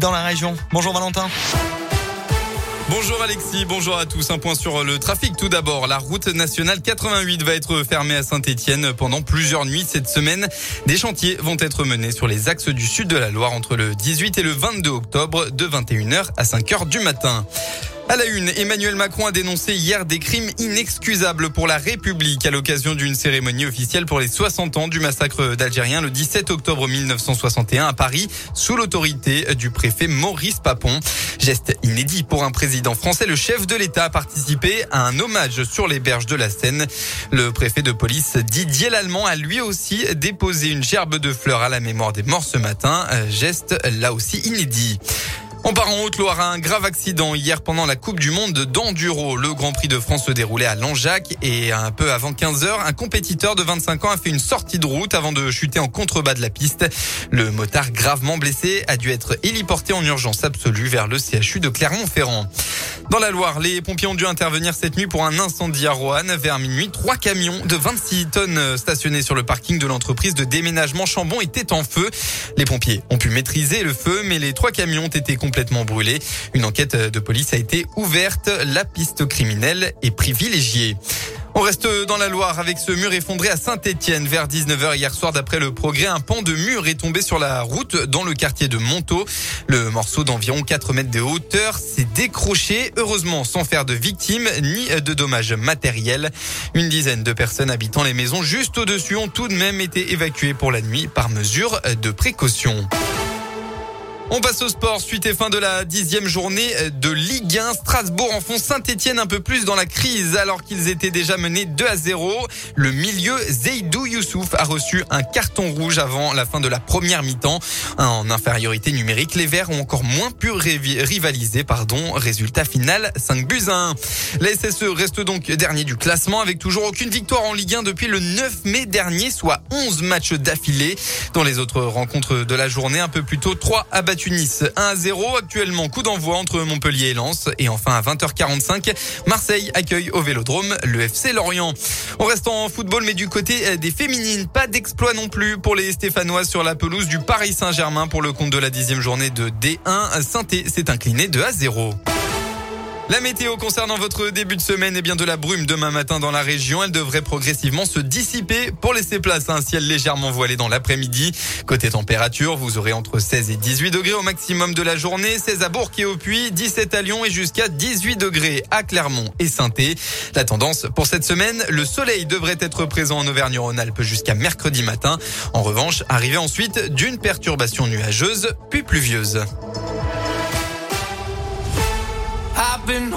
dans la région. Bonjour Valentin. Bonjour Alexis, bonjour à tous. Un point sur le trafic tout d'abord. La route nationale 88 va être fermée à Saint-Etienne pendant plusieurs nuits cette semaine. Des chantiers vont être menés sur les axes du sud de la Loire entre le 18 et le 22 octobre de 21h à 5h du matin. À la une, Emmanuel Macron a dénoncé hier des crimes inexcusables pour la République à l'occasion d'une cérémonie officielle pour les 60 ans du massacre d'Algériens le 17 octobre 1961 à Paris sous l'autorité du préfet Maurice Papon. Geste inédit pour un président français. Le chef de l'État a participé à un hommage sur les berges de la Seine. Le préfet de police Didier Lallemand a lui aussi déposé une gerbe de fleurs à la mémoire des morts ce matin. Geste là aussi inédit. On part en Haute-Loire un grave accident hier pendant la Coupe du Monde d'Enduro. Le Grand Prix de France se déroulait à Langeac et un peu avant 15 heures, un compétiteur de 25 ans a fait une sortie de route avant de chuter en contrebas de la piste. Le motard gravement blessé a dû être héliporté en urgence absolue vers le CHU de Clermont-Ferrand. Dans la Loire, les pompiers ont dû intervenir cette nuit pour un incendie à Roanne. Vers minuit, trois camions de 26 tonnes stationnés sur le parking de l'entreprise de déménagement Chambon étaient en feu. Les pompiers ont pu maîtriser le feu, mais les trois camions ont été complètement brûlés. Une enquête de police a été ouverte. La piste criminelle est privilégiée. On reste dans la Loire avec ce mur effondré à Saint-Étienne vers 19h hier soir. D'après le progrès, un pan de mur est tombé sur la route dans le quartier de Montaut. Le morceau d'environ 4 mètres de hauteur s'est décroché, heureusement sans faire de victimes ni de dommages matériels. Une dizaine de personnes habitant les maisons juste au-dessus ont tout de même été évacuées pour la nuit par mesure de précaution. On passe au sport. Suite et fin de la dixième journée de Ligue 1. Strasbourg enfonce Saint-Etienne un peu plus dans la crise alors qu'ils étaient déjà menés 2 à 0. Le milieu Zeidou Youssouf a reçu un carton rouge avant la fin de la première mi-temps. En infériorité numérique, les Verts ont encore moins pu rivaliser. Pardon. Résultat final 5 buts à 1. La SSE reste donc dernier du classement avec toujours aucune victoire en Ligue 1 depuis le 9 mai dernier, soit 11 matchs d'affilée. Dans les autres rencontres de la journée, un peu plus tôt, 3 abattus Tunis 1 à 0. Actuellement, coup d'envoi entre Montpellier et Lens. Et enfin, à 20h45, Marseille accueille au Vélodrome le FC Lorient. On reste en football, mais du côté des féminines, pas d'exploit non plus pour les Stéphanoises sur la pelouse du Paris Saint-Germain pour le compte de la dixième journée de D1. saint s'est incliné de à 0. La météo concernant votre début de semaine et bien de la brume demain matin dans la région. Elle devrait progressivement se dissiper pour laisser place à un ciel légèrement voilé dans l'après-midi. Côté température, vous aurez entre 16 et 18 degrés au maximum de la journée. 16 à Bourg et au Puy, 17 à Lyon et jusqu'à 18 degrés à Clermont et saint La tendance pour cette semaine, le soleil devrait être présent en Auvergne-Rhône-Alpes jusqu'à mercredi matin. En revanche, arrivé ensuite d'une perturbation nuageuse puis pluvieuse. I've been